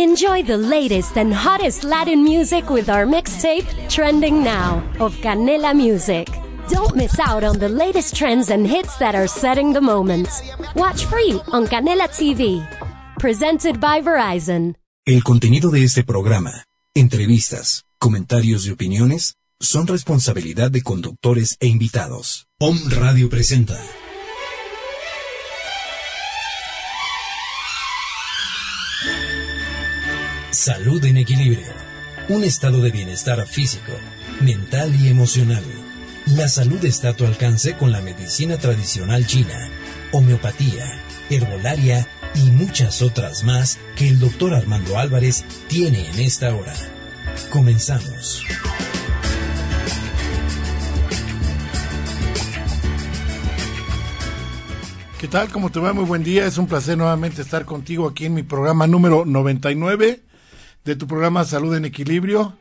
Enjoy the latest and hottest Latin music with our mixtape, Trending Now, of Canela Music. Don't miss out on the latest trends and hits that are setting the moment. Watch free on Canela TV. Presented by Verizon. El contenido de este programa, entrevistas, comentarios y opiniones son responsabilidad de conductores e invitados. POM Radio presenta. Salud en equilibrio. Un estado de bienestar físico, mental y emocional. La salud está a tu alcance con la medicina tradicional china, homeopatía, herbolaria y muchas otras más que el doctor Armando Álvarez tiene en esta hora. Comenzamos. ¿Qué tal? ¿Cómo te va? Muy buen día. Es un placer nuevamente estar contigo aquí en mi programa número 99 de tu programa Salud en Equilibrio.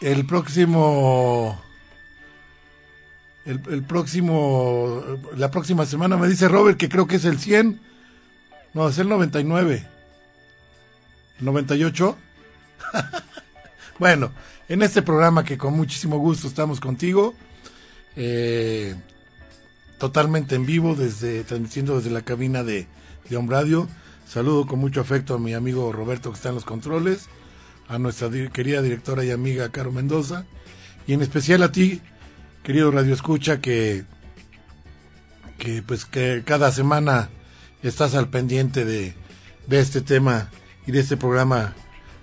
El próximo. El, próximo. La próxima semana me dice Robert que creo que es el 100. No, es el 99. ¿El 98? bueno, en este programa que con muchísimo gusto estamos contigo. Eh, totalmente en vivo, desde transmitiendo desde la cabina de, de Radio. Saludo con mucho afecto a mi amigo Roberto que está en los controles, a nuestra querida directora y amiga Caro Mendoza, y en especial a ti, querido Radio Escucha, que, que pues que cada semana estás al pendiente de, de este tema y de este programa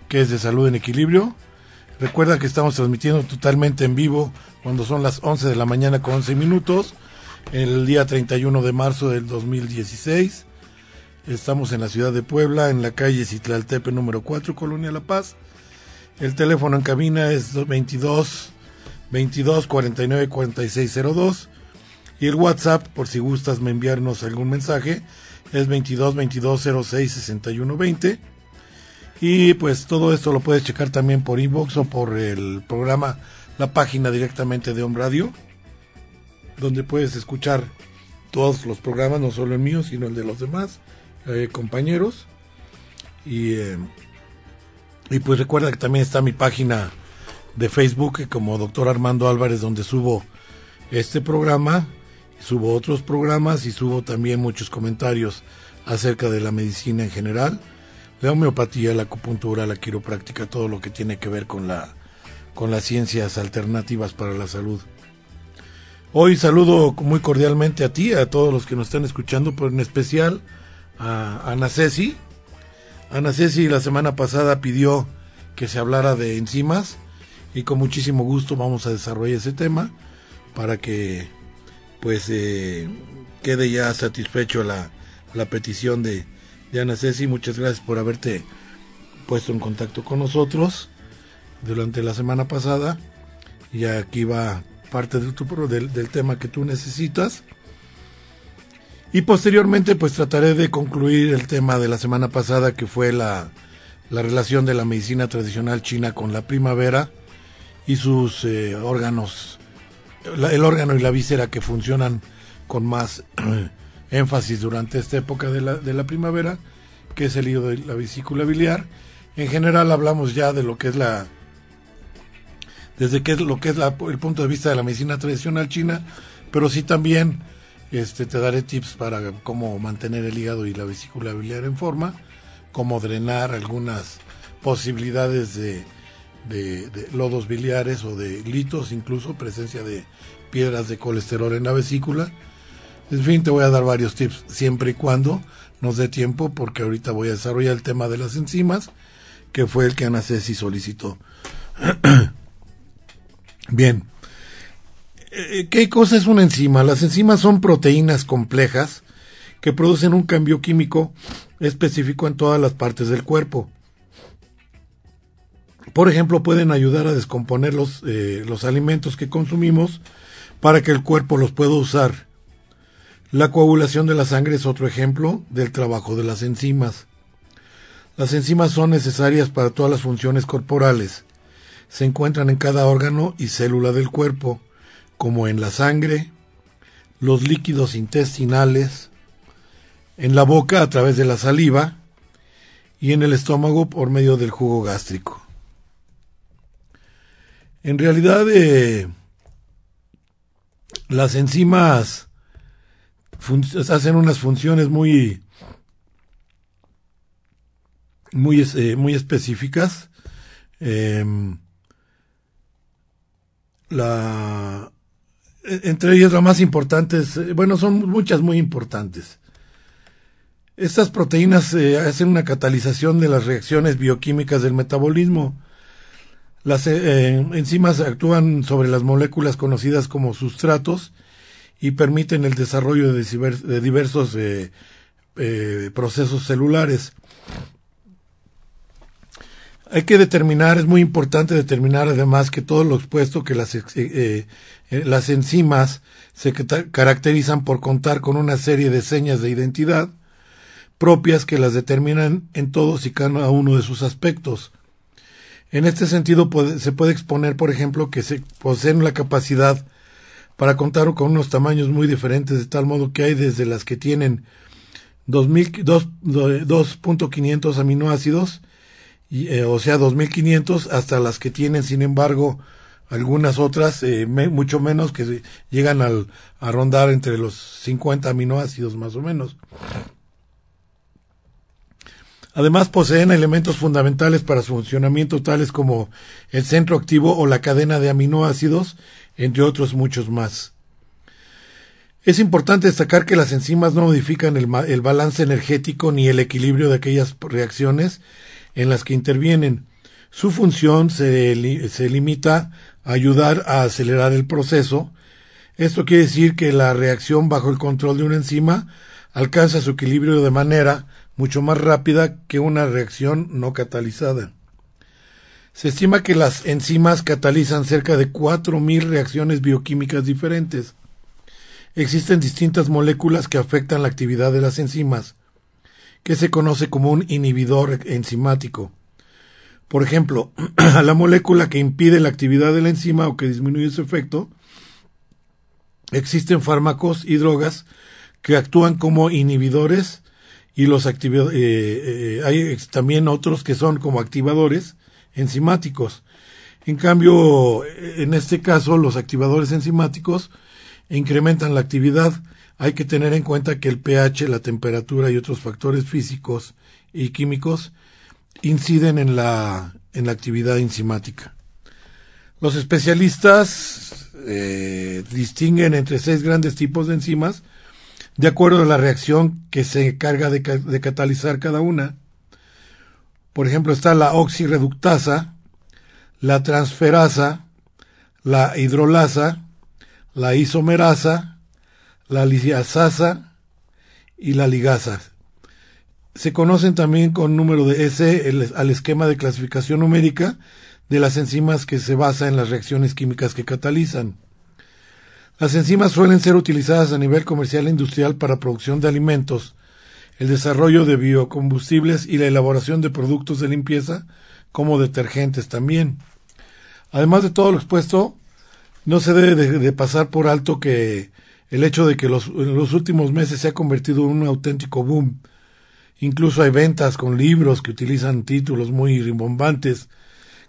que es de salud en equilibrio. Recuerda que estamos transmitiendo totalmente en vivo cuando son las 11 de la mañana con 11 minutos, el día 31 de marzo del 2016. Estamos en la ciudad de Puebla, en la calle Citlaltepe número 4, Colonia La Paz. El teléfono en cabina es 22 22 49 46 02 y el WhatsApp, por si gustas me enviarnos algún mensaje, es 22 22 06 61 20. Y pues todo esto lo puedes checar también por inbox o por el programa, la página directamente de Home Radio, donde puedes escuchar todos los programas, no solo el mío, sino el de los demás eh, compañeros. Y, eh, y pues recuerda que también está mi página de Facebook como Doctor Armando Álvarez, donde subo este programa, subo otros programas y subo también muchos comentarios acerca de la medicina en general, la homeopatía, la acupuntura, la quiropráctica, todo lo que tiene que ver con la con las ciencias alternativas para la salud. Hoy saludo muy cordialmente a ti, a todos los que nos están escuchando, pero en especial a Ana Ceci. Ana Ceci la semana pasada pidió que se hablara de enzimas y con muchísimo gusto vamos a desarrollar ese tema para que pues eh, quede ya satisfecho la, la petición de, de Ana Ceci. Muchas gracias por haberte puesto en contacto con nosotros durante la semana pasada y aquí va parte de tu, del, del tema que tú necesitas. Y posteriormente pues trataré de concluir el tema de la semana pasada que fue la, la relación de la medicina tradicional china con la primavera y sus eh, órganos, el órgano y la víscera que funcionan con más énfasis durante esta época de la, de la primavera, que es el hígado de la vesícula biliar. En general hablamos ya de lo que es la desde que es lo que es la, el punto de vista de la medicina tradicional china, pero sí también este, te daré tips para cómo mantener el hígado y la vesícula biliar en forma, cómo drenar algunas posibilidades de, lodos biliares o de litos, incluso presencia de piedras de colesterol en la vesícula. En fin, te voy a dar varios tips siempre y cuando nos dé tiempo, porque ahorita voy a desarrollar el tema de las enzimas, que fue el que Ana Ceci solicitó. Bien, ¿Qué cosa es una enzima? Las enzimas son proteínas complejas que producen un cambio químico específico en todas las partes del cuerpo. Por ejemplo, pueden ayudar a descomponer los, eh, los alimentos que consumimos para que el cuerpo los pueda usar. La coagulación de la sangre es otro ejemplo del trabajo de las enzimas. Las enzimas son necesarias para todas las funciones corporales. Se encuentran en cada órgano y célula del cuerpo como en la sangre, los líquidos intestinales, en la boca a través de la saliva y en el estómago por medio del jugo gástrico. En realidad, eh, las enzimas hacen unas funciones muy muy, eh, muy específicas. Em, la, entre ellas las más importantes, eh, bueno, son muchas muy importantes. Estas proteínas eh, hacen una catalización de las reacciones bioquímicas del metabolismo. Las enzimas actúan sobre las moléculas conocidas como sustratos y permiten el desarrollo de, diversos procesos celulares. Hay que determinar, es muy importante determinar además que todo lo expuesto que las, eh, eh, las enzimas se caracterizan por contar con una serie de señas de identidad propias que las determinan en todos y cada uno de sus aspectos. En este sentido se puede exponer, por ejemplo, que se poseen la capacidad para contar con unos tamaños muy diferentes, de tal modo que hay desde las que tienen 2.500 aminoácidos eh, o sea, 2500 hasta las que tienen, sin embargo, algunas otras, eh, mucho menos, que llegan al, a rondar entre los 50 aminoácidos más o menos. Además poseen elementos fundamentales para su funcionamiento tales como el centro activo o la cadena de aminoácidos, entre otros muchos más. Es importante destacar que las enzimas no modifican el, el balance energético ni el equilibrio de aquellas reacciones en las que intervienen. Su función se, limita a ayudar a acelerar el proceso. Esto quiere decir que la reacción bajo el control de una enzima alcanza su equilibrio de manera mucho más rápida que una reacción no catalizada. Se estima que las enzimas catalizan cerca de 4.000 reacciones bioquímicas diferentes. Existen distintas moléculas que afectan la actividad de las enzimas que se conoce como un inhibidor enzimático. Por ejemplo, a la molécula que impide la actividad de la enzima o que disminuye su efecto, existen fármacos y drogas que actúan como inhibidores y los eh, eh, hay también otros que son como activadores enzimáticos. En cambio, en este caso, los activadores enzimáticos incrementan la actividad hay que tener en cuenta que el pH, la temperatura y otros factores físicos y químicos inciden en la, en la actividad enzimática. Los especialistas eh, distinguen entre seis grandes tipos de enzimas de acuerdo a la reacción que se encarga de, de catalizar cada una. Por ejemplo, está la oxirreductasa, la transferasa, la hidrolasa, la isomerasa, la lisiasasa y la ligasa. Se conocen también con número de S al esquema de clasificación numérica de las enzimas que se basa en las reacciones químicas que catalizan. Las enzimas suelen ser utilizadas a nivel comercial e industrial para producción de alimentos, el desarrollo de biocombustibles y la elaboración de productos de limpieza como detergentes también. Además de todo lo expuesto, no se debe de pasar por alto que el hecho de que los, en los últimos meses se ha convertido en un auténtico boom. Incluso hay ventas con libros que utilizan títulos muy rimbombantes,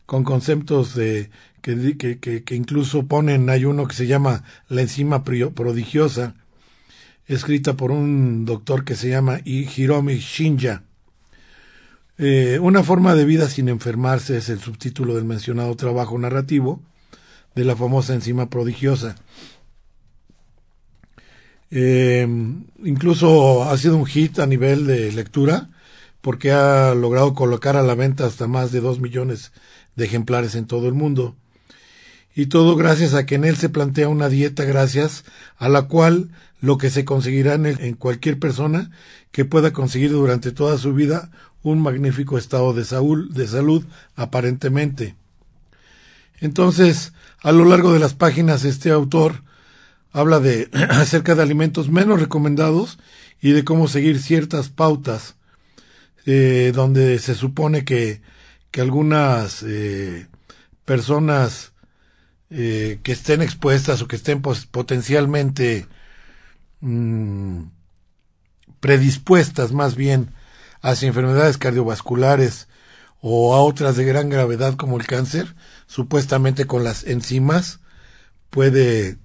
con conceptos de, que, incluso ponen, hay uno que se llama La enzima prodigiosa, escrita por un doctor que se llama Hiromi Shinja. Eh, una forma de vida sin enfermarse es el subtítulo del mencionado trabajo narrativo de la famosa enzima prodigiosa. Eh, incluso ha sido un hit a nivel de lectura porque ha logrado colocar a la venta hasta más de dos millones de ejemplares en todo el mundo. Y todo gracias a que en él se plantea una dieta gracias a la cual lo que se conseguirá en, en cualquier persona que pueda conseguir durante toda su vida un magnífico estado de, de salud aparentemente. Entonces, a lo largo de las páginas, este autor habla de acerca de alimentos menos recomendados y de cómo seguir ciertas pautas eh, donde se supone que, que algunas eh, personas eh, que estén expuestas o que estén potencialmente mm, predispuestas más bien hacia enfermedades cardiovasculares o a otras de gran gravedad como el cáncer, supuestamente con las enzimas puede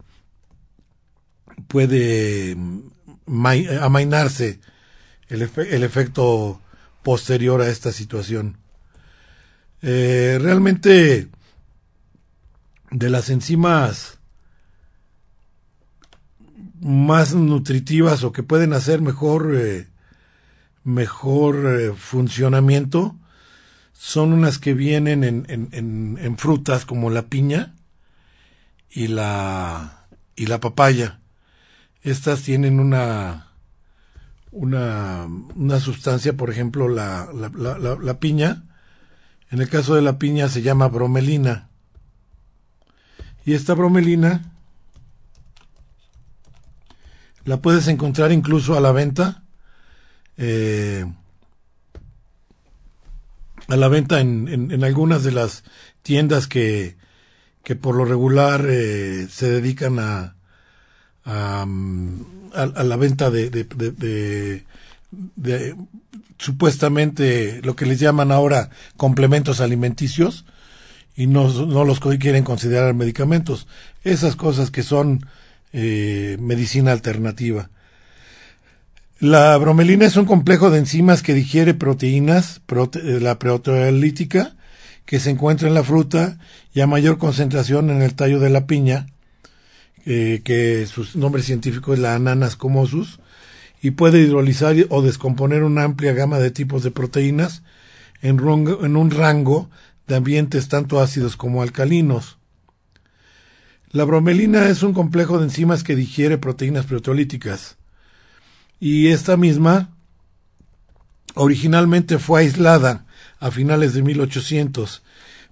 puede amainarse el, efecto posterior a esta situación. Eh, realmente de las enzimas más nutritivas o que pueden hacer mejor eh, mejor eh, funcionamiento son unas que vienen en, en, en, frutas como la piña y la y la papaya estas tienen una una, una sustancia por ejemplo la, la, piña en el caso de la piña se llama bromelina y esta bromelina la puedes encontrar incluso a la venta. Eh, a la venta en, en, algunas de las tiendas que, que por lo regular eh, se dedican a, a, a, la venta de, de, de, supuestamente lo que les llaman ahora complementos alimenticios y no, no los quieren considerar medicamentos. Esas cosas que son eh, medicina alternativa. La bromelina es un complejo de enzimas que digiere proteínas, eh, la proteolítica, que se encuentra en la fruta y a mayor concentración en el tallo de la piña, eh, que su nombre científico es la Ananas comosus, y puede hidrolizar o descomponer una amplia gama de tipos de proteínas en, en un rango de ambientes tanto ácidos como alcalinos. La bromelina es un complejo de enzimas que digiere proteínas proteolíticas. Y esta misma originalmente fue aislada a finales de 1800.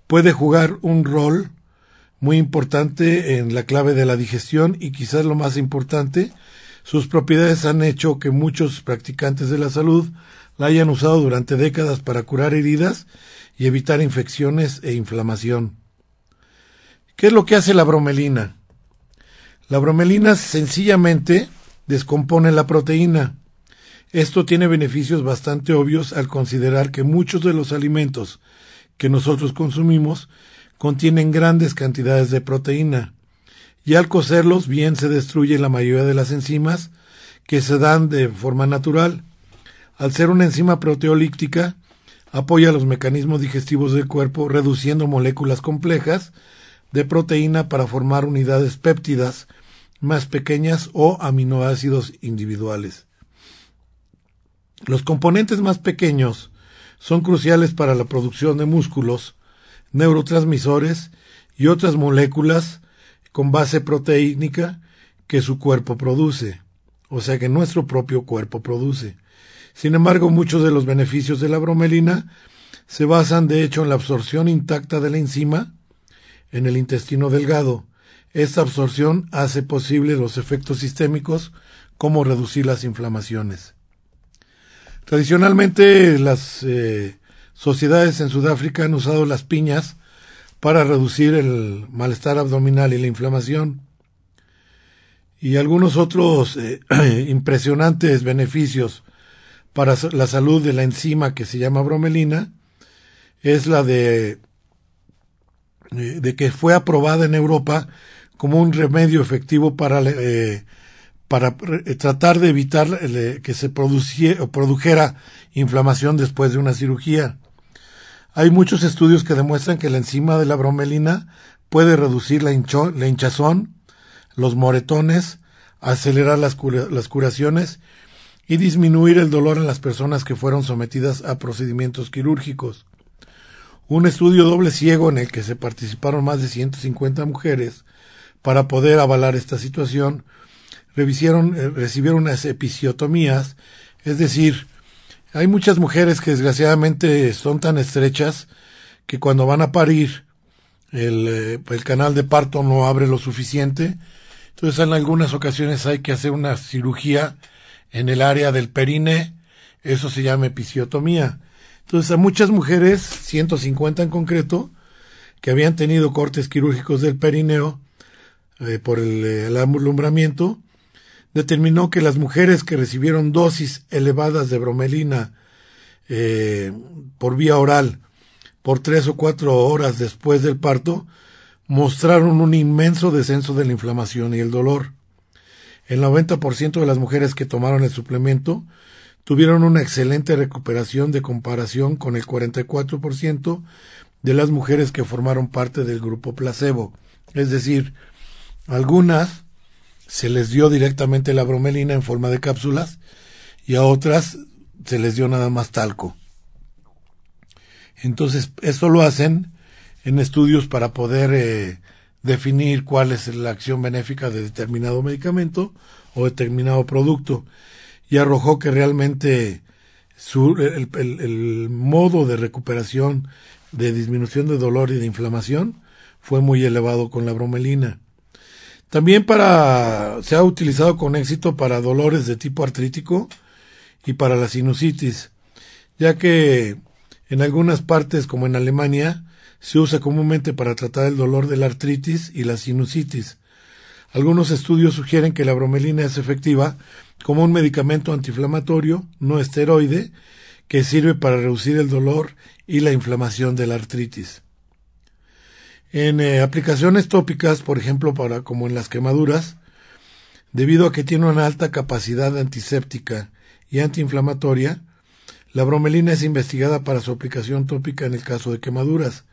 Puede jugar un rol muy importante en la clave de la digestión y quizás lo más importante, sus propiedades han hecho que muchos practicantes de la salud la hayan usado durante décadas para curar heridas y evitar infecciones e inflamación. ¿Qué es lo que hace la bromelina? La bromelina sencillamente descompone la proteína. Esto tiene beneficios bastante obvios al considerar que muchos de los alimentos que nosotros consumimos contienen grandes cantidades de proteína y al cocerlos bien se destruye la mayoría de las enzimas que se dan de forma natural. Al ser una enzima proteolíptica, apoya los mecanismos digestivos del cuerpo reduciendo moléculas complejas de proteína para formar unidades péptidas más pequeñas o aminoácidos individuales. Los componentes más pequeños son cruciales para la producción de músculos, neurotransmisores y otras moléculas con base proteínica que su cuerpo produce, o sea que nuestro propio cuerpo produce. Sin embargo, muchos de los beneficios de la bromelina se basan de hecho en la absorción intacta de la enzima en el intestino delgado. Esta absorción hace posible los efectos sistémicos como reducir las inflamaciones. Tradicionalmente las eh, sociedades en Sudáfrica han usado las piñas para reducir el malestar abdominal y la inflamación. Y algunos otros eh, impresionantes beneficios para la salud de la enzima que se llama bromelina es la de eh, de que fue aprobada en Europa como un remedio efectivo para, eh, para tratar de evitar que se o produjera inflamación después de una cirugía. Hay muchos estudios que demuestran que la enzima de la bromelina puede reducir la, hinchazón, los moretones, acelerar las, las curaciones y disminuir el dolor en las personas que fueron sometidas a procedimientos quirúrgicos. Un estudio doble ciego en el que se participaron más de 150 mujeres para poder avalar esta situación, revisieron, eh, recibieron unas episiotomías, es decir, hay muchas mujeres que desgraciadamente son tan estrechas que cuando van a parir el, eh, el canal de parto no abre lo suficiente, entonces en algunas ocasiones hay que hacer una cirugía en el área del perine, eso se llama episiotomía. Entonces, a muchas mujeres, 150 en concreto, que habían tenido cortes quirúrgicos del perineo eh, por el, alumbramiento, determinó que las mujeres que recibieron dosis elevadas de bromelina eh, por vía oral por tres o cuatro horas después del parto mostraron un inmenso descenso de la inflamación y el dolor. El 90% de las mujeres que tomaron el suplemento tuvieron una excelente recuperación de comparación con el 44% de las mujeres que formaron parte del grupo placebo. Es decir, algunas se les dio directamente la bromelina en forma de cápsulas y a otras se les dio nada más talco. Entonces, esto lo hacen en estudios para poder eh, definir cuál es la acción benéfica de determinado medicamento o determinado producto. Y arrojó que realmente su, el, el modo de recuperación, de disminución de dolor y de inflamación fue muy elevado con la bromelina. También para, se ha utilizado con éxito para dolores de tipo artrítico y para la sinusitis, ya que en algunas partes, como en Alemania, se usa comúnmente para tratar el dolor de la artritis y la sinusitis. Algunos estudios sugieren que la bromelina es efectiva como un medicamento antiinflamatorio no esteroide que sirve para reducir el dolor y la inflamación de la artritis. En eh, aplicaciones tópicas, por ejemplo, para como en las quemaduras, debido a que tiene una alta capacidad antiséptica y antiinflamatoria, la bromelina es investigada para su aplicación tópica en el caso de quemaduras.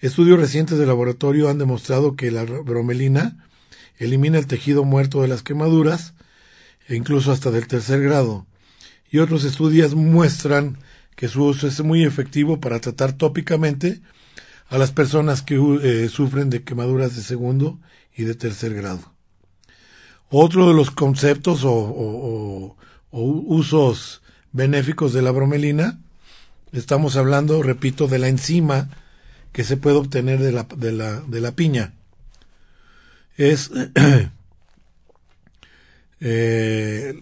Estudios recientes de laboratorio han demostrado que la bromelina elimina el tejido muerto de las quemaduras, e incluso hasta del tercer grado. Y otros estudios muestran que su uso es muy efectivo para tratar tópicamente a las personas que eh, sufren de quemaduras de segundo y de tercer grado. Otro de los conceptos o usos benéficos de la bromelina. Estamos hablando, repito, de la enzima que se puede obtener de la, de la, de la piña. Es eh,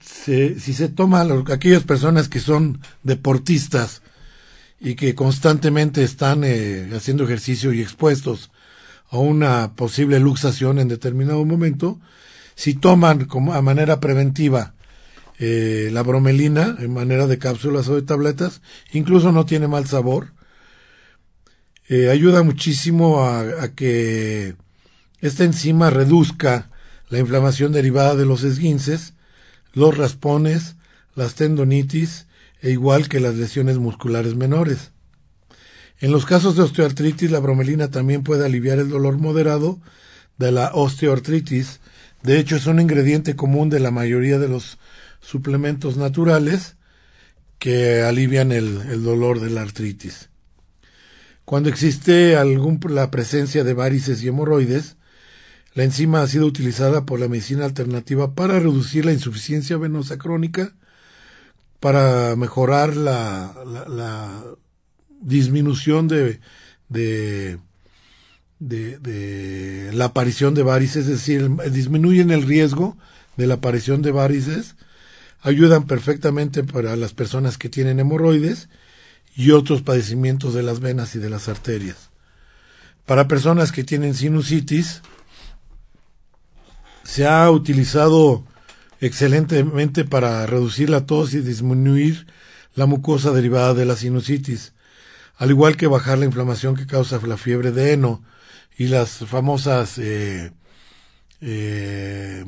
si se toma aquellas personas que son deportistas y que constantemente están eh, haciendo ejercicio y expuestos a una posible luxación en determinado momento, si toman como a manera preventiva eh, la bromelina en manera de cápsulas o de tabletas, incluso no tiene mal sabor. Eh, ayuda muchísimo a, que esta enzima reduzca la inflamación derivada de los esguinces, los raspones, las tendonitis e igual que las lesiones musculares menores. En los casos de osteoartritis, la bromelina también puede aliviar el dolor moderado de la osteoartritis. De hecho, es un ingrediente común de la mayoría de los suplementos naturales que alivian el, dolor de la artritis. Cuando existe algún, la presencia de varices y hemorroides, la enzima ha sido utilizada por la medicina alternativa para reducir la insuficiencia venosa crónica, para mejorar la, la, disminución de, de, de, la aparición de varices, es decir, disminuyen el riesgo de la aparición de varices ayudan perfectamente para las personas que tienen hemorroides y otros padecimientos de las venas y de las arterias. Para personas que tienen sinusitis, se ha utilizado excelentemente para reducir la tos y disminuir la mucosa derivada de la sinusitis, al igual que bajar la inflamación que causa la fiebre de heno y las famosas eh, eh,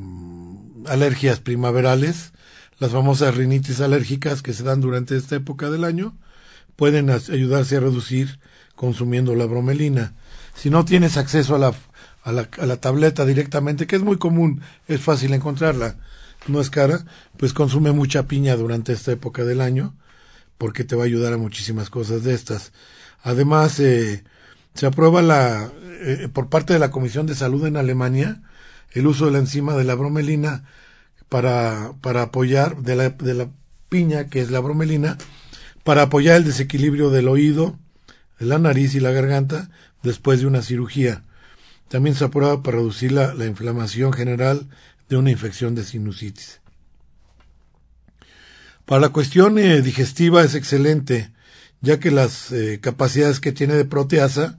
alergias primaverales, las famosas rinitis alérgicas que se dan durante esta época del año, pueden ayudarse a reducir consumiendo la bromelina. Si no tienes acceso a la, a la, a la tableta directamente, que es muy común, es fácil encontrarla, no es cara, pues consume mucha piña durante esta época del año, porque te va a ayudar a muchísimas cosas de estas. Además, eh, se aprueba la, eh, por parte de la Comisión de Salud en Alemania el uso de la enzima de la bromelina para, para apoyar de la, de la piña, que es la bromelina, para apoyar el desequilibrio del oído, de la nariz y la garganta después de una cirugía. También se aprueba para reducir la, la inflamación general de una infección de sinusitis. Para la cuestión eh, digestiva es excelente, ya que las eh, capacidades que tiene de proteasa,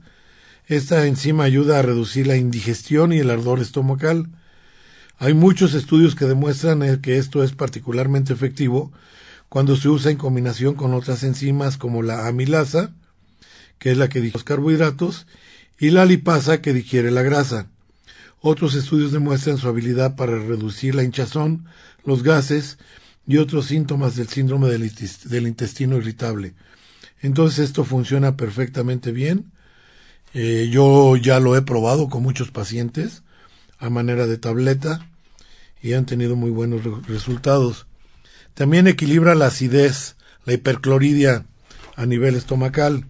esta enzima ayuda a reducir la indigestión y el ardor estomacal, Hay muchos estudios que demuestran eh, que esto es particularmente efectivo cuando se usa en combinación con otras enzimas como la amilasa, que es la que digiere los carbohidratos, y la lipasa, que digiere la grasa. Otros estudios demuestran su habilidad para reducir la hinchazón, los gases y otros síntomas del síndrome del intestino irritable. Entonces esto funciona perfectamente bien. Eh, yo ya lo he probado con muchos pacientes a manera de tableta y han tenido muy buenos resultados. También equilibra la acidez, la hipercloridia a nivel estomacal.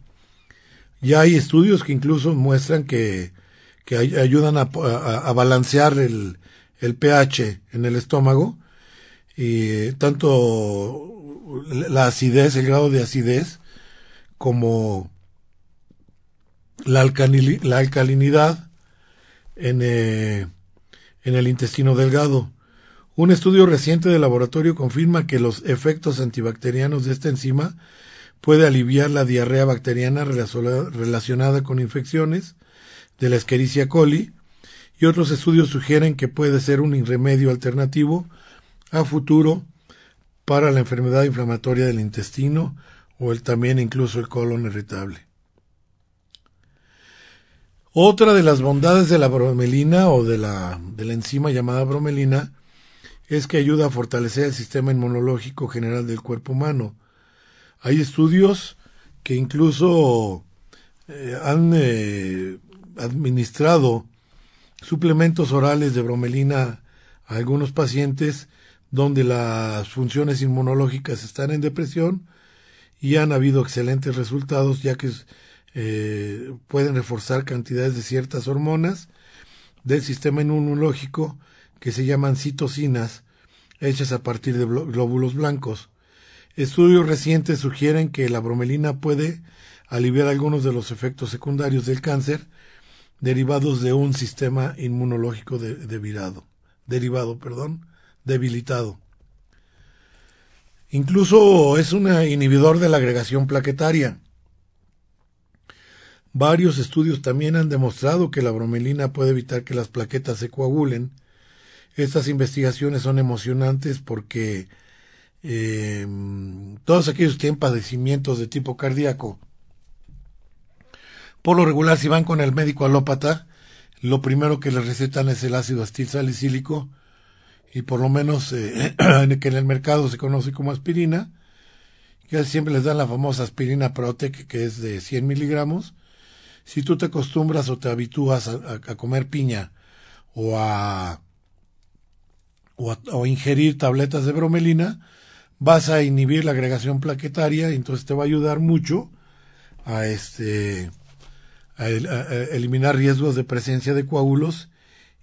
Ya hay estudios que incluso muestran que, que ayudan a, a, balancear el, el, pH en el estómago y tanto la acidez, el grado de acidez, como la, la alcalinidad en, eh, en el intestino delgado. Un estudio reciente del laboratorio confirma que los efectos antibacterianos de esta enzima puede aliviar la diarrea bacteriana relacionada con infecciones de la Escherichia coli y otros estudios sugieren que puede ser un remedio alternativo a futuro para la enfermedad inflamatoria del intestino o el también incluso el colon irritable. Otra de las bondades de la bromelina o de la, de la enzima llamada bromelina es que ayuda a fortalecer el sistema inmunológico general del cuerpo humano. Hay estudios que incluso eh, han eh, administrado suplementos orales de bromelina a algunos pacientes donde las funciones inmunológicas están en depresión y han habido excelentes resultados ya que eh, pueden reforzar cantidades de ciertas hormonas del sistema inmunológico que se llaman citocinas, hechas a partir de glóbulos blancos. Estudios recientes sugieren que la bromelina puede aliviar algunos de los efectos secundarios del cáncer derivados de un sistema inmunológico de, derivado, perdón, debilitado. Incluso es un inhibidor de la agregación plaquetaria. Varios estudios también han demostrado que la bromelina puede evitar que las plaquetas se coagulen estas investigaciones son emocionantes porque eh, todos aquellos que tienen padecimientos de tipo cardíaco, por lo regular, si van con el médico alópata, lo primero que les recetan es el ácido acetil salicílico y por lo menos eh, que en el mercado se conoce como aspirina, que siempre les dan la famosa aspirina Protec, que es de 100 miligramos. Si tú te acostumbras o te habitúas a comer piña o a o, ingerir tabletas de bromelina, vas a inhibir la agregación plaquetaria y entonces te va a ayudar mucho a este a, eliminar riesgos de presencia de coágulos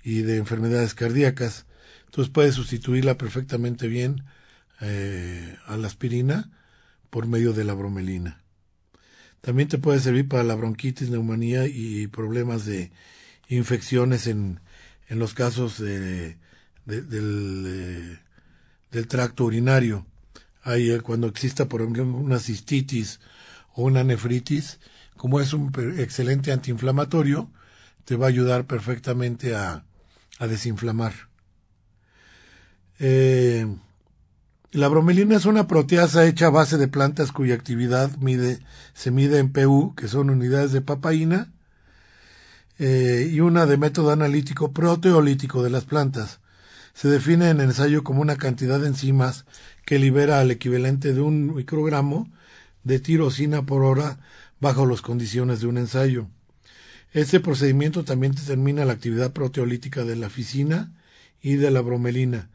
y de enfermedades cardíacas. Entonces puedes sustituirla perfectamente bien eh, a la aspirina por medio de la bromelina. También te puede servir para la bronquitis, neumonía y problemas de infecciones en, en los casos de del, del, tracto urinario. Hay, eh, cuando exista, por ejemplo, una cistitis o una nefritis, como es un excelente antiinflamatorio, te va a ayudar perfectamente a, a desinflamar. Eh, la bromelina es una proteasa hecha a base de plantas cuya actividad se mide en PU, que son unidades de papaína, eh, y una de método analítico proteolítico de las plantas se define en ensayo como una cantidad de enzimas que libera al equivalente de un microgramo de tirosina por hora bajo las condiciones de un ensayo. Este procedimiento también determina la actividad proteolítica de la ficina y de la bromelina.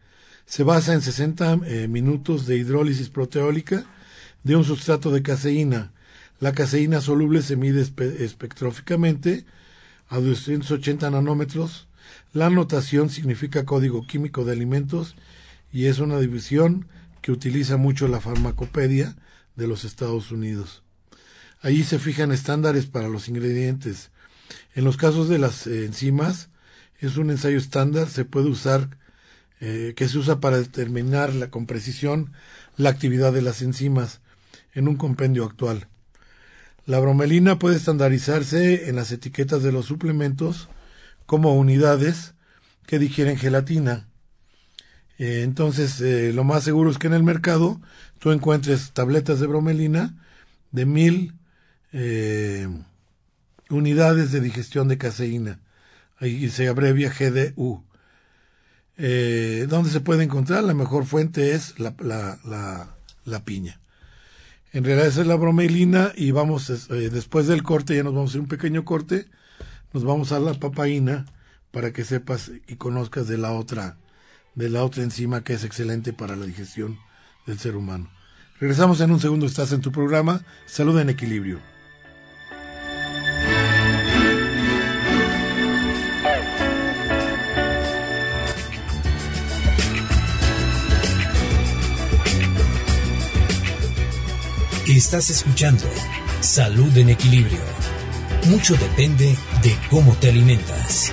Se basa en 60 eh, minutos de hidrólisis proteólica de un sustrato de caseína. La caseína soluble se mide espectróficamente a 280 nanómetros la notación significa código químico de alimentos y es una división que utiliza mucho la farmacopedia de los Estados Unidos. Allí se fijan estándares para los ingredientes. En los casos de las eh, enzimas, es un ensayo estándar, se puede usar, eh, que se usa para determinar con precisión la actividad de las enzimas en un compendio actual. La bromelina puede estandarizarse en las etiquetas de los suplementos como unidades que digieren gelatina. Eh, entonces, lo más seguro es que en el mercado tú encuentres tabletas de bromelina de mil eh, unidades de digestión de caseína. Ahí se abrevia GDU. Eh, ¿Dónde se puede encontrar? La mejor fuente es la, la, la, la piña. En realidad esa es la bromelina y vamos, eh, después del corte, ya nos vamos a hacer un pequeño corte, nos vamos a la papaína para que sepas y conozcas de la otra, de la otra enzima que es excelente para la digestión del ser humano. Regresamos en un segundo, estás en tu programa, Salud en Equilibrio. Estás escuchando Salud en Equilibrio. Mucho depende de cómo te alimentas.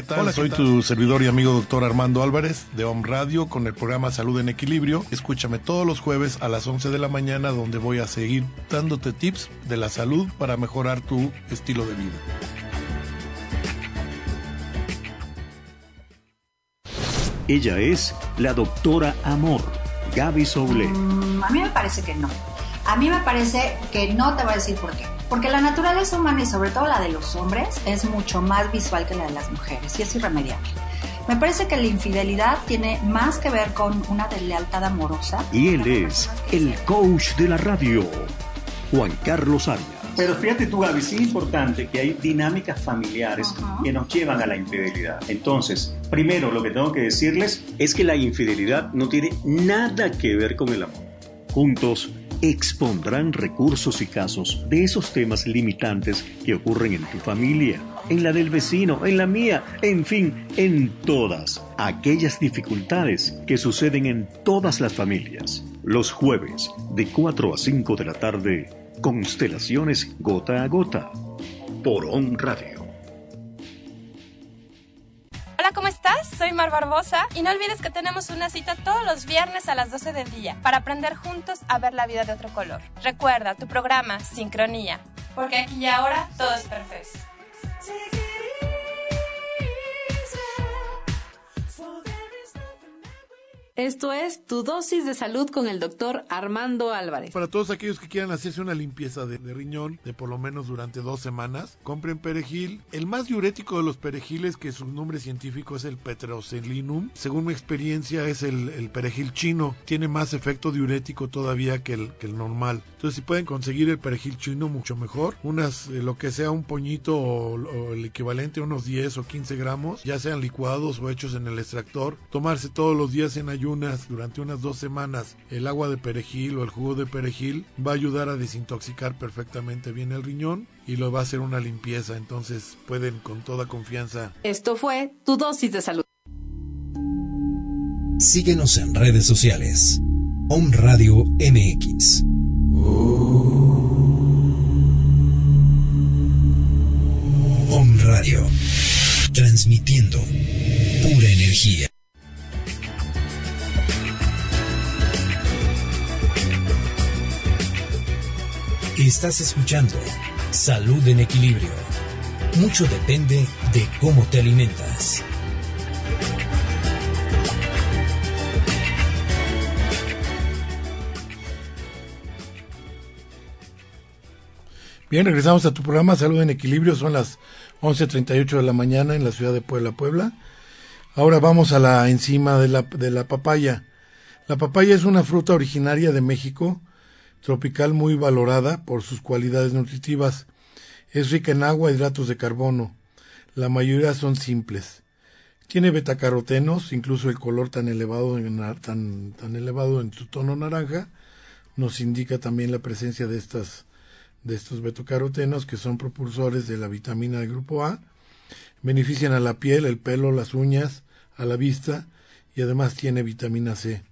Hola, ¿qué tal? Soy tu servidor y amigo doctor Armando Álvarez de Home Radio con el programa Salud en Equilibrio. Escúchame todos los jueves a las 11 de la mañana donde voy a seguir dándote tips de la salud para mejorar tu estilo de vida. Ella es la doctora Amor, Gaby Soule. Mm, a mí me parece que no. A mí me parece que no te voy a decir por qué. Porque la naturaleza humana y sobre todo la de los hombres es mucho más visual que la de las mujeres y es irremediable. Me parece que la infidelidad tiene más que ver con una deslealtad amorosa. Y él es el coach de la radio, Juan Carlos Arias. Pero fíjate tú, Gaby, sí es importante que hay dinámicas familiares Ajá. que nos llevan a la infidelidad. Entonces, primero lo que tengo que decirles Es que la infidelidad no tiene nada que ver con el amor. Juntos expondrán recursos y casos de esos temas limitantes que ocurren en tu familia, en la del vecino, en la mía, en fin, en todas aquellas dificultades que suceden en todas las familias. Los jueves, de 4 a 5 de la tarde, Constelaciones Gota a Gota, por On Radio. Hola, ¿cómo estás? Soy Mar Barbosa y no olvides que tenemos una cita todos los viernes a las 12 del día para aprender juntos a ver la vida de otro color. Recuerda tu programa Sincronía, porque aquí y ahora todo es perfecto. Esto es Tu Dosis de Salud con el doctor Armando Álvarez. Para todos aquellos que quieran hacerse una limpieza de, riñón de por lo menos durante dos semanas, compren perejil. El más diurético de los perejiles, que su nombre científico es el Petroselinum, según mi experiencia es el, perejil chino. Tiene más efecto diurético todavía que el, normal. Entonces si pueden conseguir el perejil chino, mucho mejor. Unas, eh, lo que sea un poñito o, el equivalente a unos 10 o 15 gramos, ya sean licuados o hechos en el extractor. Tomarse todos los días en ayunas durante unas dos semanas el agua de perejil o el jugo de perejil va a ayudar a desintoxicar perfectamente bien el riñón y lo va a hacer una limpieza. Entonces pueden con toda confianza Esto fue Tu Dosis de Salud. Síguenos en redes sociales. Om Radio MX. Om Radio. Transmitiendo pura energía. Estás escuchando Salud en Equilibrio. Mucho depende de cómo te alimentas. Bien, regresamos a tu programa Salud en Equilibrio. Son las 11.38 de la mañana en la ciudad de Puebla, Puebla. Ahora vamos a la enzima de la, de la papaya. La papaya es una fruta originaria de México, tropical muy valorada por sus cualidades nutritivas. Es rica en agua y hidratos de carbono. La mayoría son simples. Tiene betacarotenos, incluso el color tan elevado en, tan, tan elevado en su tono naranja nos indica también la presencia de estas de estos betocarotenos que son propulsores de la vitamina del grupo A. Benefician a la piel, el pelo, las uñas, a la vista y además tiene vitamina C.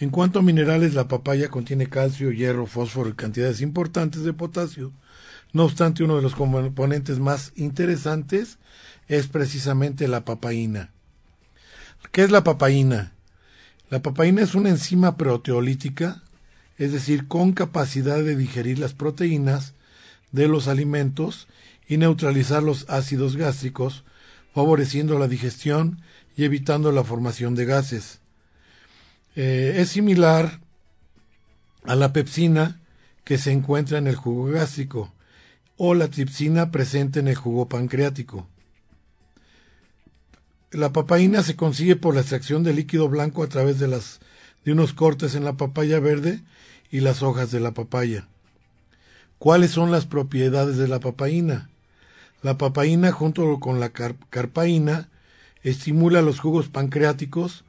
En cuanto a minerales, la papaya contiene calcio, hierro, fósforo y cantidades importantes de potasio. No obstante, uno de los componentes más interesantes es precisamente la papaína. ¿Qué es la papaína? La papaína es una enzima proteolítica, es decir, con capacidad de digerir las proteínas de los alimentos y neutralizar los ácidos gástricos, favoreciendo la digestión y evitando la formación de gases. Eh, es similar a la pepsina que se encuentra en el jugo gástrico o la tripsina presente en el jugo pancreático. La papaína se consigue por la extracción de líquido blanco a través de, las, de unos cortes en la papaya verde y las hojas de la papaya. ¿Cuáles son las propiedades de la papaína? La papaína junto con la carpaína estimula los jugos pancreáticos,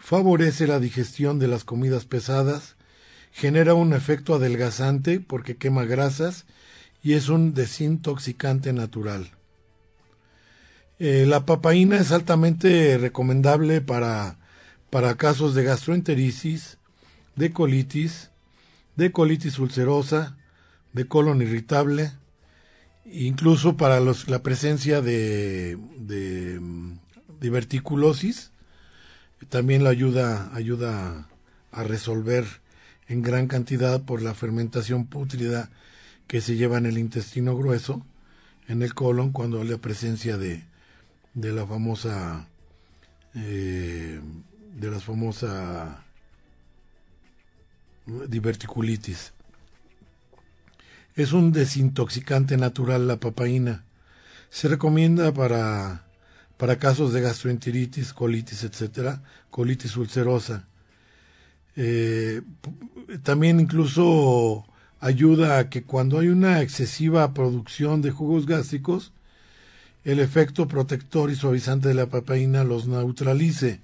favorece la digestión de las comidas pesadas, genera un efecto adelgazante porque quema grasas y es un desintoxicante natural. Eh, la papaína es altamente recomendable para, para casos de gastroenteritis, de colitis, de colitis ulcerosa, de colon irritable, incluso para la presencia de, de, diverticulosis, también la ayuda, ayuda a resolver en gran cantidad por la fermentación pútrida que se lleva en el intestino grueso, en el colon, cuando hay la presencia de, de la famosa eh, de la famosa diverticulitis. Es un desintoxicante natural la papaína. Se recomienda para, para casos de gastroenteritis, colitis, etcétera, colitis ulcerosa. Eh, también incluso ayuda a que cuando hay una excesiva producción de jugos gástricos, el efecto protector y suavizante de la papaína los neutralice.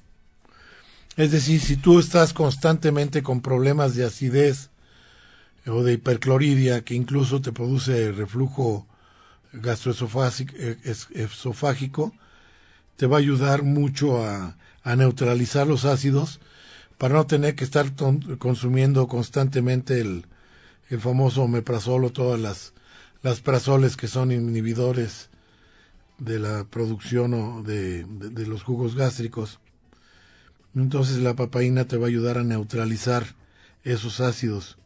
Es decir, si tú estás constantemente con problemas de acidez o de hipercloridia, que incluso te produce reflujo gastroesofágico, te va a ayudar mucho a, a neutralizar los ácidos para no tener que estar consumiendo constantemente el, el famoso omeprazol o todas las, las prazoles que son inhibidores de la producción de, de, los jugos gástricos. Entonces la papaína te va a ayudar a neutralizar esos ácidos.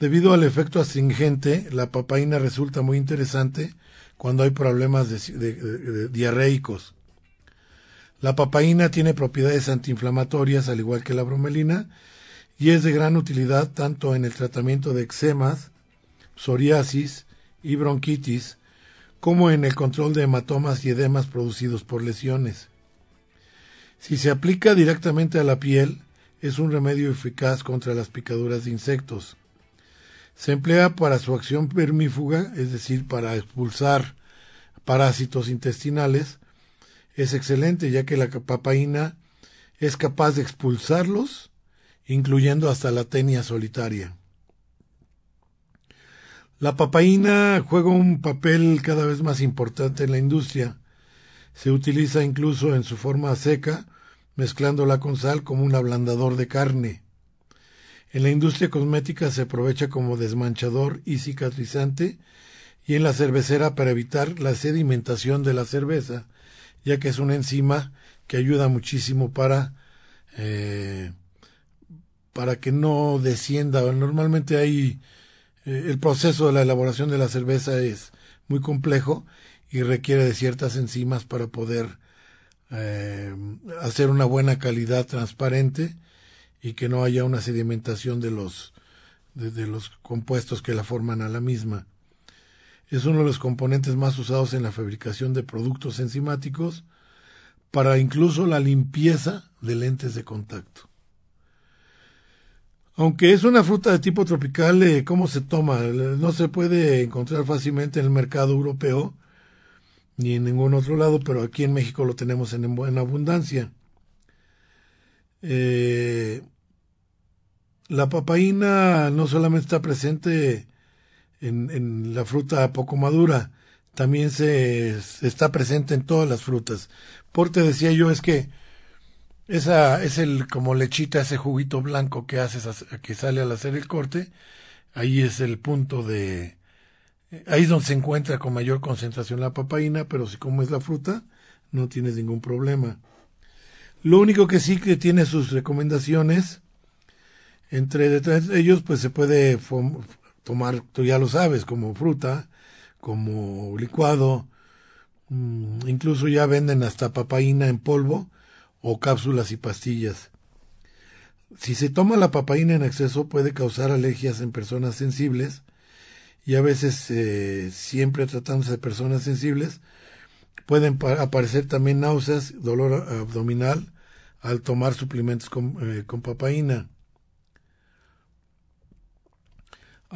Debido al efecto astringente, la papaína resulta muy interesante cuando hay problemas de, diarreicos. La papaína tiene propiedades antiinflamatorias, al igual que la bromelina, y es de gran utilidad tanto en el tratamiento de eczemas, psoriasis y bronquitis, como en el control de hematomas y edemas producidos por lesiones. Si se aplica directamente a la piel, es un remedio eficaz contra las picaduras de insectos. Se emplea para su acción vermífuga, es decir, para expulsar parásitos intestinales. Es excelente ya que la papaína es capaz de expulsarlos, incluyendo hasta la tenia solitaria. La papaína juega un papel cada vez más importante en la industria. Se utiliza incluso en su forma seca, mezclándola con sal como un ablandador de carne. En la industria cosmética se aprovecha como desmanchador y cicatrizante y en la cervecera para evitar la sedimentación de la cerveza, ya que es una enzima que ayuda muchísimo para eh, para que no descienda. Normalmente hay eh, el proceso de la elaboración de la cerveza es muy complejo y requiere de ciertas enzimas para poder eh, hacer una buena calidad transparente y que no haya una sedimentación de los de, los compuestos que la forman a la misma. Es uno de los componentes más usados en la fabricación de productos enzimáticos para incluso la limpieza de lentes de contacto. Aunque es una fruta de tipo tropical, eh, ¿cómo se toma? No se puede encontrar fácilmente en el mercado europeo ni en ningún otro lado, pero aquí en México lo tenemos en buena abundancia. Eh, la papaína no solamente está presente en, en la fruta poco madura. También se, está presente en todas las frutas. Por te decía yo, es que esa es el como lechita, ese juguito blanco que haces, que sale al hacer el corte. Ahí es el punto de, ahí es donde se encuentra con mayor concentración la papaína, pero si comes la fruta, no tienes ningún problema. Lo único que sí que tiene sus recomendaciones, entre detrás de ellos, pues se puede tomar, tú ya lo sabes, como fruta, como licuado, mm, incluso ya venden hasta papaína en polvo o cápsulas y pastillas. Si se toma la papaína en exceso puede causar alergias en personas sensibles y a veces, eh, siempre tratándose de personas sensibles, pueden aparecer también náuseas, dolor abdominal al tomar suplementos con, eh, con papaína.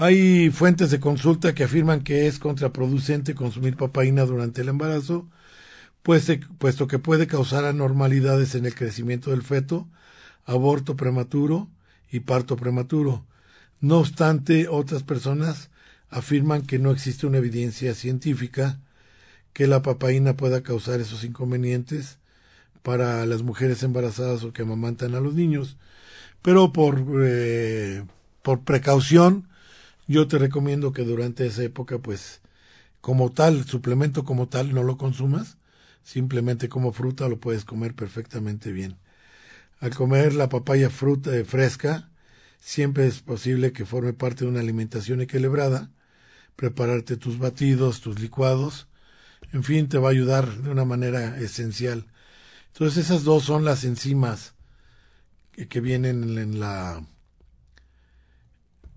Hay fuentes de consulta que afirman que es contraproducente consumir papaína durante el embarazo, pues, puesto que puede causar anormalidades en el crecimiento del feto, aborto prematuro y parto prematuro. No obstante, otras personas afirman que no existe una evidencia científica que la papaína pueda causar esos inconvenientes para las mujeres embarazadas o que amamantan a los niños. Pero por, eh, por precaución, yo te recomiendo que durante esa época, pues, como tal, suplemento como tal, no lo consumas. Simplemente como fruta lo puedes comer perfectamente bien. Al comer la papaya fruta eh, fresca, siempre es posible que forme parte de una alimentación equilibrada. Prepararte tus batidos, tus licuados, en fin, te va a ayudar de una manera esencial. Entonces esas dos son las enzimas que, que vienen en la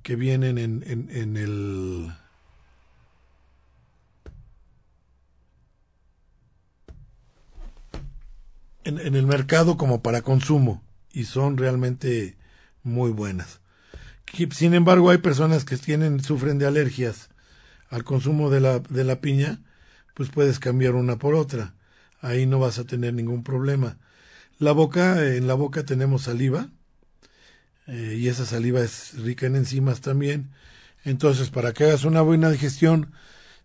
que vienen en, en, en el en, en, el mercado como para consumo y son realmente muy buenas. Sin embargo, hay personas que tienen, sufren de alergias al consumo de la, de la piña, pues puedes cambiar una por otra. Ahí no vas a tener ningún problema. La boca, en la boca tenemos saliva, eh, y esa saliva es rica en enzimas también. Entonces, para que hagas una buena digestión,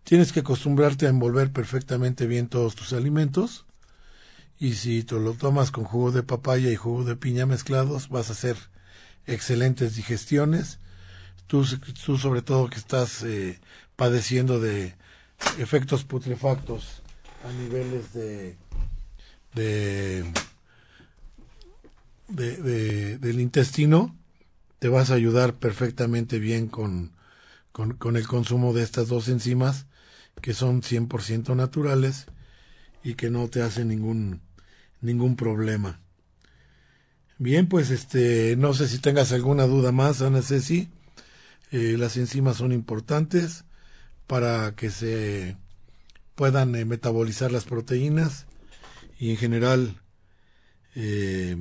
tienes que acostumbrarte a envolver perfectamente bien todos tus alimentos. Y si tú lo tomas con jugo de papaya y jugo de piña mezclados, vas a hacer excelentes digestiones. Tú, tú sobre todo que estás eh, padeciendo de efectos putrefactos a niveles de, de de, del intestino, te vas a ayudar perfectamente bien con, con, con el consumo de estas dos enzimas que son 100% naturales y que no te hacen ningún, ningún problema. Bien, pues este, no sé si tengas alguna duda más, Ana Ceci. Eh, las enzimas son importantes para que se puedan eh, metabolizar las proteínas y en general eh,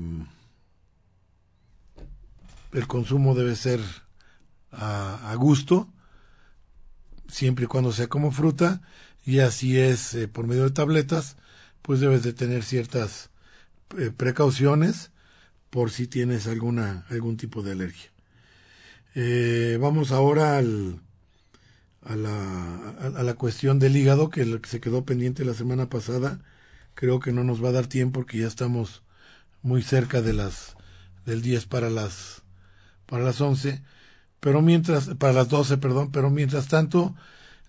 el consumo debe ser a, gusto, siempre y cuando sea como fruta, y así es eh, por medio de tabletas, pues debes de tener ciertas eh, precauciones por si tienes alguna algún tipo de alergia. Eh, vamos ahora al, a, la, a, la cuestión del hígado que se quedó pendiente la semana pasada. Creo que no nos va a dar tiempo porque ya estamos muy cerca de las del 10 para las para las 11, pero mientras, para las 12, perdón, pero mientras tanto,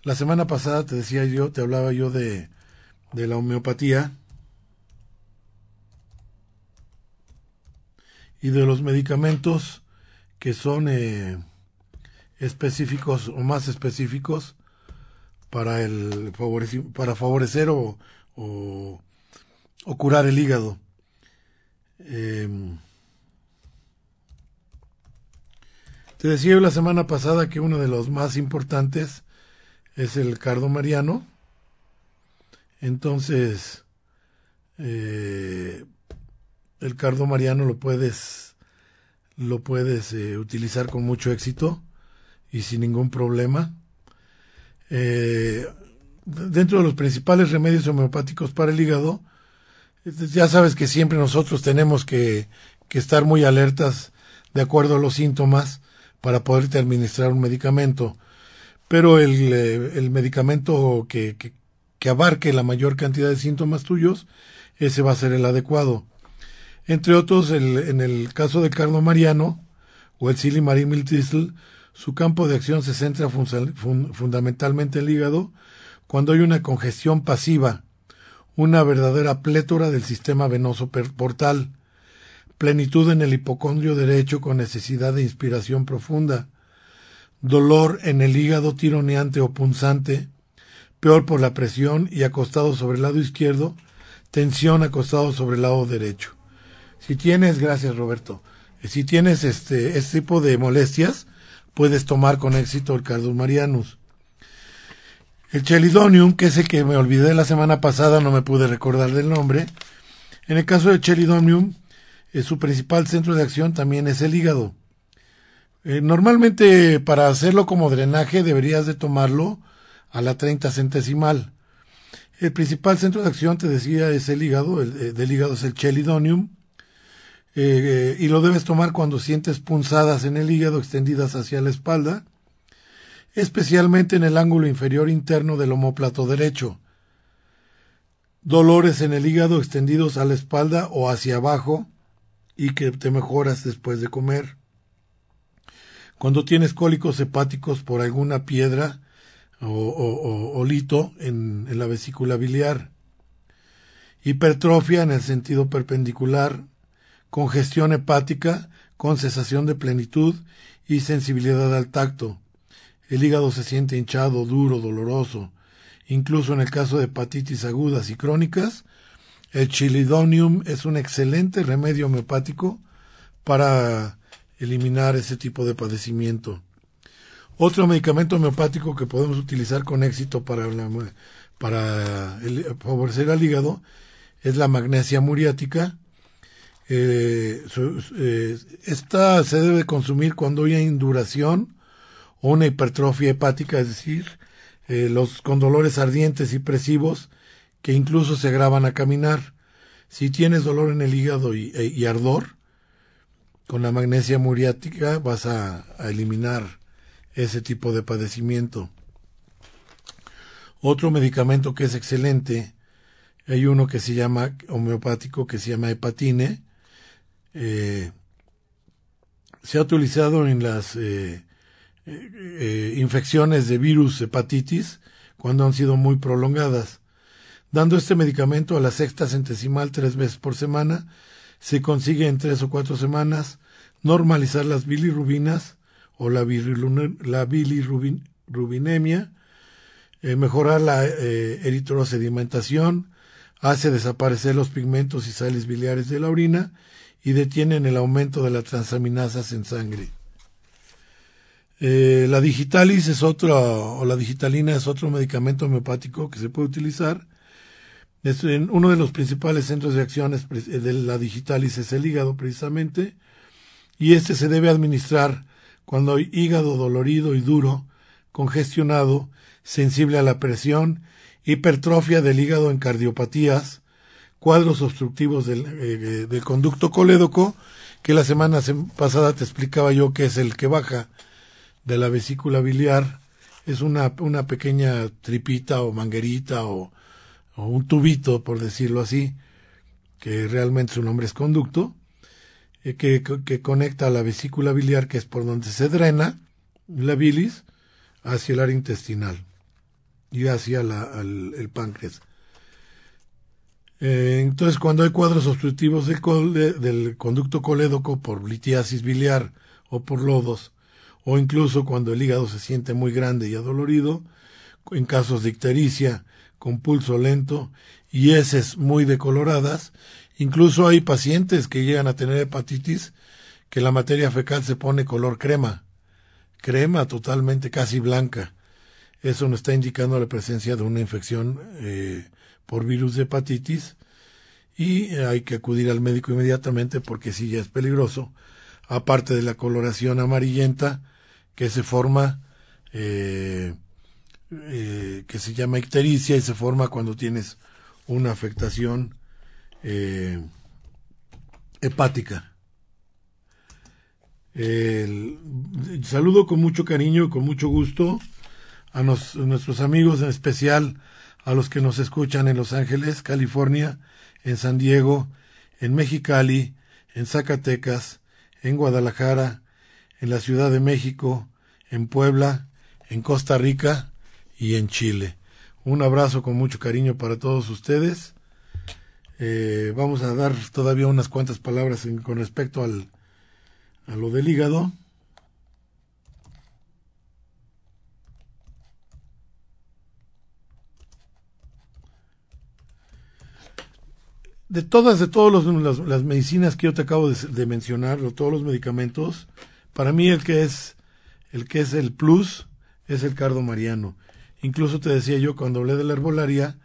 la semana pasada te decía yo, te hablaba yo de, de la homeopatía y de los medicamentos que son eh, específicos o más específicos para el para favorecer o, o, curar el hígado. Eh, Te decía la semana pasada que uno de los más importantes es el cardo mariano. Entonces, eh, el cardo mariano lo puedes, lo puedes eh, utilizar con mucho éxito y sin ningún problema. Eh, dentro de los principales remedios homeopáticos para el hígado, ya sabes que siempre nosotros tenemos que, que estar muy alertas de acuerdo a los síntomas para poderte administrar un medicamento. pero el, eh, el medicamento que, que, que abarque la mayor cantidad de síntomas tuyos, ese va a ser el adecuado. Entre otros, en el caso de Carlos Mariano o el silimarimil thistle, su campo de acción se centra fundamentalmente en el hígado cuando hay una congestión pasiva, una verdadera plétora del sistema venoso portal, plenitud en el hipocondrio derecho con necesidad de inspiración profunda, dolor en el hígado tironeante o punzante, peor por la presión y acostado sobre el lado izquierdo, tensión acostado sobre el lado derecho. Si tienes, gracias Roberto, si tienes este, este tipo de molestias, puedes tomar con éxito el Cardus Marianus. El Chelidonium, que es el que me olvidé la semana pasada, no me pude recordar del nombre. En el caso de Chelidonium, eh, su principal centro de acción también es el hígado. Eh, normalmente para hacerlo como drenaje deberías de tomarlo a la 30 centesimal. El principal centro de acción, te decía, es el hígado, el eh, del hígado es el chelidonium, y lo debes tomar cuando sientes punzadas en el hígado extendidas hacia la espalda, especialmente en el ángulo inferior interno del omóplato derecho. Dolores en el hígado extendidos a la espalda o hacia abajo y que te mejoras después de comer. Cuando tienes cólicos hepáticos por alguna piedra o, lito en, en la vesícula biliar. Hipertrofia en el sentido perpendicular congestión hepática con cesación de plenitud y sensibilidad al tacto. El hígado se siente hinchado, duro, doloroso. Incluso en el caso de hepatitis agudas y crónicas, el chilidonium es un excelente remedio homeopático para eliminar ese tipo de padecimiento. Otro medicamento homeopático que podemos utilizar con éxito para, para favorecer al hígado es la magnesia muriática, eh, eh, esta se debe consumir cuando hay induración o una hipertrofia hepática, es decir, eh, los con dolores ardientes y presivos que incluso se agravan a caminar. Si tienes dolor en el hígado y, e, ardor, con la magnesia muriática vas a, eliminar ese tipo de padecimiento. Otro medicamento que es excelente, hay uno que se llama homeopático que se llama hepatine, eh, se ha utilizado en las eh, eh, infecciones de virus hepatitis cuando han sido muy prolongadas. Dando este medicamento a la sexta centesimal tres veces por semana, se consigue en tres o cuatro semanas normalizar las bilirrubinas o la, bilirrubinemia, mejorar la eritrosedimentación, hace desaparecer los pigmentos y sales biliares de la orina y detienen el aumento de las transaminasas en sangre. Eh, la digitalis es otra, o la digitalina es otro medicamento homeopático que se puede utilizar. Es uno de los principales centros de acción de la digitalis es el hígado, precisamente, y este se debe administrar cuando hay hígado dolorido y duro, congestionado, sensible a la presión, hipertrofia del hígado en cardiopatías, cuadros obstructivos del, eh, del conducto colédoco, que la semana pasada te explicaba yo que es el que baja de la vesícula biliar. Es una pequeña tripita o manguerita o, o un tubito, por decirlo así, que realmente su nombre es conducto, eh, que, que, conecta a la vesícula biliar, que es por donde se drena la bilis, hacia el área intestinal y hacia el páncreas. Eh, entonces, cuando hay cuadros obstructivos del conducto colédoco por litiasis biliar o por lodos, o incluso cuando el hígado se siente muy grande y adolorido, en casos de ictericia con pulso lento y heces muy decoloradas, incluso hay pacientes que llegan a tener hepatitis que la materia fecal se pone color crema, crema totalmente casi blanca. Eso nos está indicando la presencia de una infección eh, por virus de hepatitis y hay que acudir al médico inmediatamente porque sí ya es peligroso, aparte de la coloración amarillenta que se forma, eh, eh, que se llama ictericia y se forma cuando tienes una afectación eh, hepática. saludo con mucho cariño y con mucho gusto a nuestros amigos, en especial a los que nos escuchan en Los Ángeles, California, en San Diego, en Mexicali, en Zacatecas, en Guadalajara, en la Ciudad de México, en Puebla, en Costa Rica y en Chile. Un abrazo con mucho cariño para todos ustedes. Eh, vamos a dar todavía unas cuantas palabras con respecto al, a lo del hígado. de todas, de todas las, medicinas que yo te acabo de, mencionar, de todos los medicamentos, para mí el que es el que es el plus es el cardo mariano. Incluso te decía yo cuando hablé de la herbolaria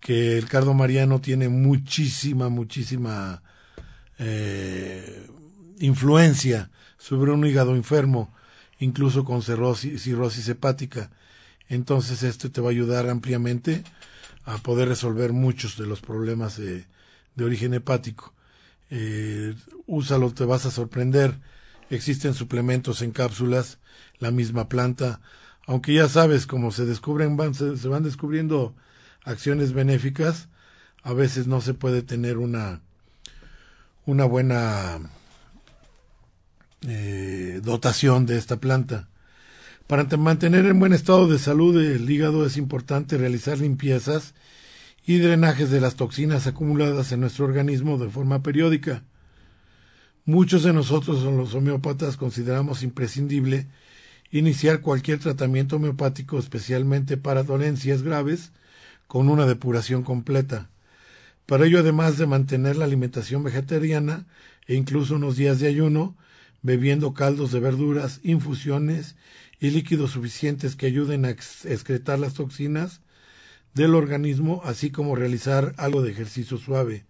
que el cardo mariano tiene muchísima, muchísima eh, influencia sobre un hígado enfermo, incluso con cirrosis, hepática. Entonces esto te va a ayudar ampliamente a poder resolver muchos de los problemas de, de origen hepático. Eh, úsalo, te vas a sorprender. Existen suplementos en cápsulas, la misma planta, aunque ya sabes, como se descubren, van, se, van descubriendo acciones benéficas, a veces no se puede tener una, una buena eh, dotación de esta planta. Para mantener en buen estado de salud el hígado es importante realizar limpiezas y drenajes de las toxinas acumuladas en nuestro organismo de forma periódica. Muchos de nosotros, los homeópatas, consideramos imprescindible iniciar cualquier tratamiento homeopático, especialmente para dolencias graves, con una depuración completa. Para ello, además de mantener la alimentación vegetariana e incluso unos días de ayuno, bebiendo caldos de verduras, infusiones y líquidos suficientes que ayuden a excretar las toxinas, del organismo, así como realizar algo de ejercicio suave,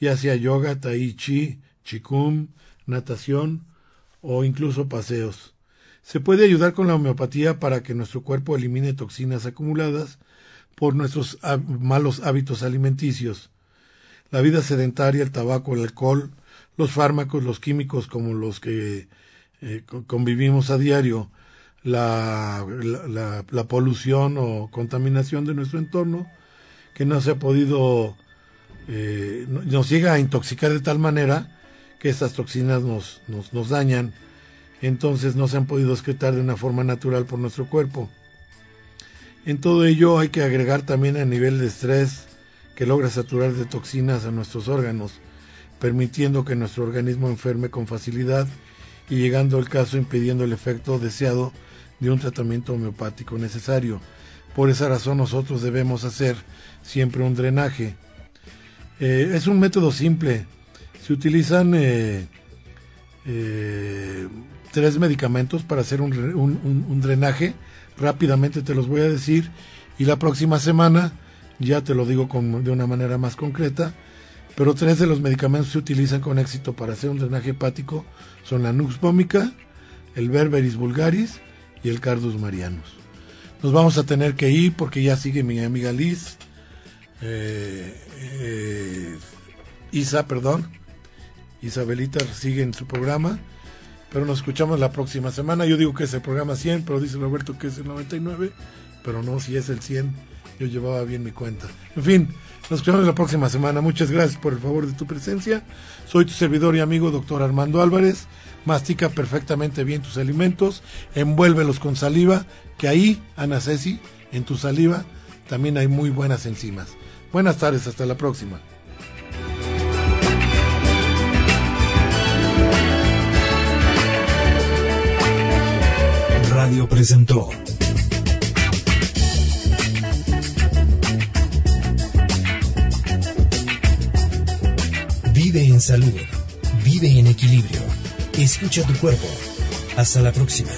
ya sea yoga, tai chi, chikung, natación o incluso paseos. Se puede ayudar con la homeopatía para que nuestro cuerpo elimine toxinas acumuladas por nuestros malos hábitos alimenticios. La vida sedentaria, el tabaco, el alcohol, los fármacos, los químicos como los que eh, convivimos a diario, la, la, polución o contaminación de nuestro entorno, que no se ha podido, eh, nos llega a intoxicar de tal manera que estas toxinas nos, nos, nos dañan, entonces no se han podido excretar de una forma natural por nuestro cuerpo. En todo ello hay que agregar también el nivel de estrés que logra saturar de toxinas a nuestros órganos, permitiendo que nuestro organismo enferme con facilidad y llegando al caso impidiendo el efecto deseado de un tratamiento homeopático necesario. Por esa razón nosotros debemos hacer siempre un drenaje. Eh, es un método simple. Se utilizan eh, eh, tres medicamentos para hacer un, un, drenaje. Rápidamente te los voy a decir y la próxima semana ya te lo digo con, de una manera más concreta. Pero tres de los medicamentos que se utilizan con éxito para hacer un drenaje hepático son la Nux vomica, el Berberis vulgaris y el Cardus Marianos. Nos vamos a tener que ir porque ya sigue mi amiga Liz, eh, eh, Isa, perdón, Isabelita sigue en su programa, pero nos escuchamos la próxima semana. Yo digo que es el programa 100, pero dice Roberto que es el 99, pero no, si es el 100, yo llevaba bien mi cuenta. En fin, nos escuchamos la próxima semana. Muchas gracias por el favor de tu presencia. Soy tu servidor y amigo, doctor Armando Álvarez mastica perfectamente bien tus alimentos, envuélvelos con saliva, que ahí, Ana Ceci, en tu saliva también hay muy buenas enzimas. Buenas tardes, hasta la próxima. Radio presentó Vive en salud, vive en equilibrio. Escucha tu cuerpo. Hasta la próxima.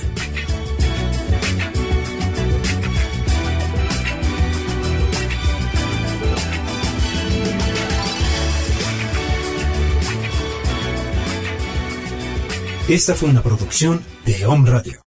Esta fue una producción de Home Radio.